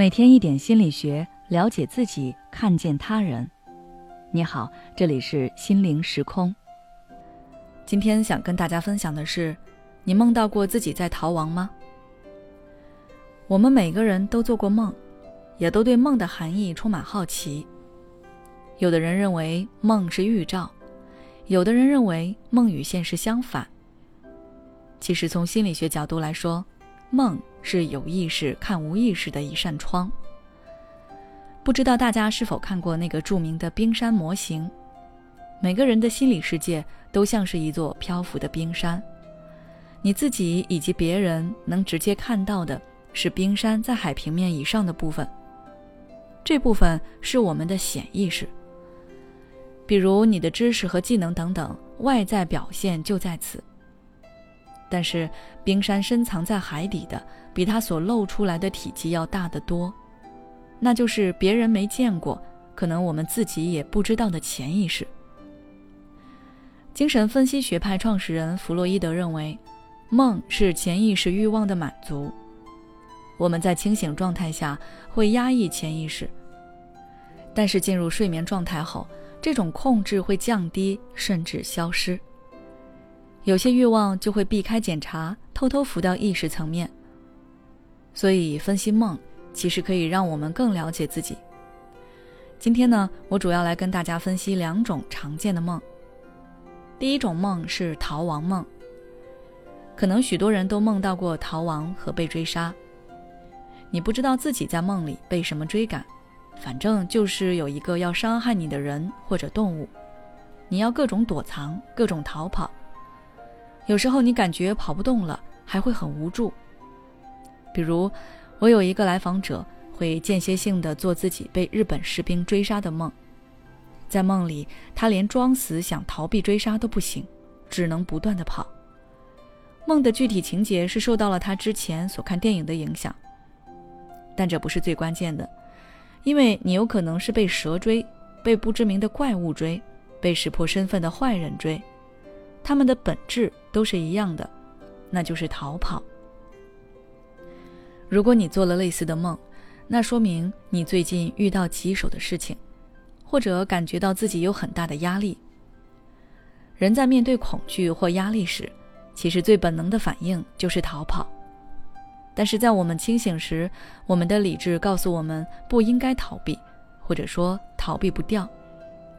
每天一点心理学，了解自己，看见他人。你好，这里是心灵时空。今天想跟大家分享的是：你梦到过自己在逃亡吗？我们每个人都做过梦，也都对梦的含义充满好奇。有的人认为梦是预兆，有的人认为梦与现实相反。其实从心理学角度来说，梦。是有意识看无意识的一扇窗。不知道大家是否看过那个著名的冰山模型？每个人的心理世界都像是一座漂浮的冰山，你自己以及别人能直接看到的是冰山在海平面以上的部分。这部分是我们的显意识，比如你的知识和技能等等，外在表现就在此。但是，冰山深藏在海底的，比它所露出来的体积要大得多，那就是别人没见过，可能我们自己也不知道的潜意识。精神分析学派创始人弗洛伊德认为，梦是潜意识欲望的满足。我们在清醒状态下会压抑潜意识，但是进入睡眠状态后，这种控制会降低，甚至消失。有些欲望就会避开检查，偷偷浮到意识层面。所以分析梦其实可以让我们更了解自己。今天呢，我主要来跟大家分析两种常见的梦。第一种梦是逃亡梦，可能许多人都梦到过逃亡和被追杀。你不知道自己在梦里被什么追赶，反正就是有一个要伤害你的人或者动物，你要各种躲藏，各种逃跑。有时候你感觉跑不动了，还会很无助。比如，我有一个来访者会间歇性的做自己被日本士兵追杀的梦，在梦里他连装死想逃避追杀都不行，只能不断的跑。梦的具体情节是受到了他之前所看电影的影响，但这不是最关键的，因为你有可能是被蛇追，被不知名的怪物追，被识破身份的坏人追。他们的本质都是一样的，那就是逃跑。如果你做了类似的梦，那说明你最近遇到棘手的事情，或者感觉到自己有很大的压力。人在面对恐惧或压力时，其实最本能的反应就是逃跑。但是在我们清醒时，我们的理智告诉我们不应该逃避，或者说逃避不掉，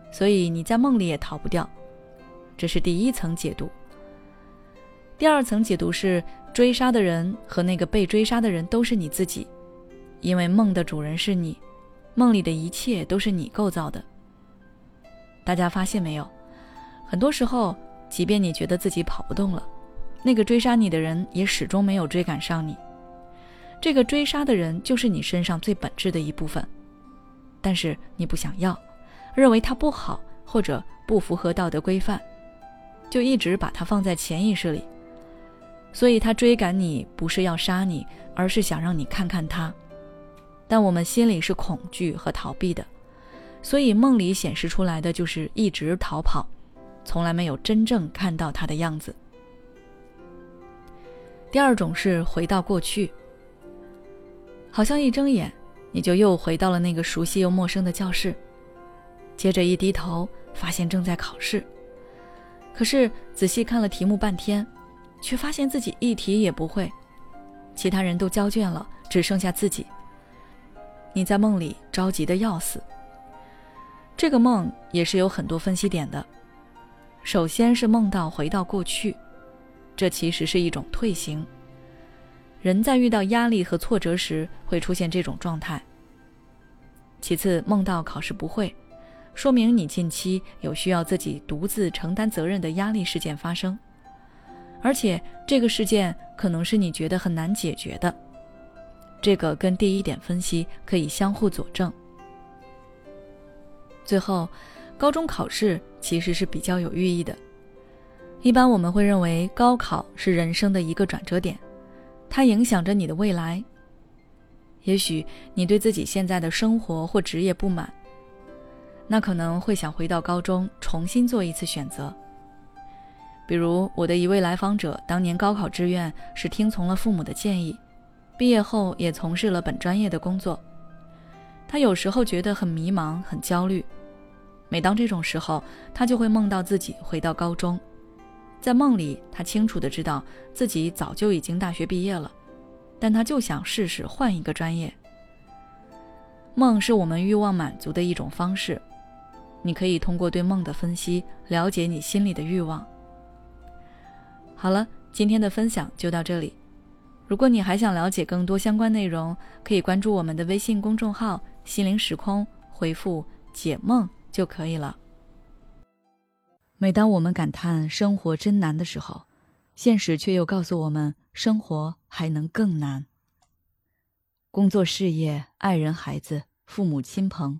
所以你在梦里也逃不掉。这是第一层解读。第二层解读是，追杀的人和那个被追杀的人都是你自己，因为梦的主人是你，梦里的一切都是你构造的。大家发现没有？很多时候，即便你觉得自己跑不动了，那个追杀你的人也始终没有追赶上你。这个追杀的人就是你身上最本质的一部分，但是你不想要，认为他不好或者不符合道德规范。就一直把它放在潜意识里，所以他追赶你不是要杀你，而是想让你看看他。但我们心里是恐惧和逃避的，所以梦里显示出来的就是一直逃跑，从来没有真正看到他的样子。第二种是回到过去，好像一睁眼你就又回到了那个熟悉又陌生的教室，接着一低头发现正在考试。可是仔细看了题目半天，却发现自己一题也不会，其他人都交卷了，只剩下自己。你在梦里着急的要死。这个梦也是有很多分析点的。首先是梦到回到过去，这其实是一种退行。人在遇到压力和挫折时会出现这种状态。其次，梦到考试不会。说明你近期有需要自己独自承担责任的压力事件发生，而且这个事件可能是你觉得很难解决的。这个跟第一点分析可以相互佐证。最后，高中考试其实是比较有寓意的。一般我们会认为高考是人生的一个转折点，它影响着你的未来。也许你对自己现在的生活或职业不满。那可能会想回到高中重新做一次选择。比如我的一位来访者，当年高考志愿是听从了父母的建议，毕业后也从事了本专业的工作，他有时候觉得很迷茫、很焦虑。每当这种时候，他就会梦到自己回到高中，在梦里，他清楚的知道自己早就已经大学毕业了，但他就想试试换一个专业。梦是我们欲望满足的一种方式，你可以通过对梦的分析了解你心里的欲望。好了，今天的分享就到这里。如果你还想了解更多相关内容，可以关注我们的微信公众号“心灵时空”，回复“解梦”。就可以了。每当我们感叹生活真难的时候，现实却又告诉我们，生活还能更难。工作、事业、爱人、孩子、父母亲朋，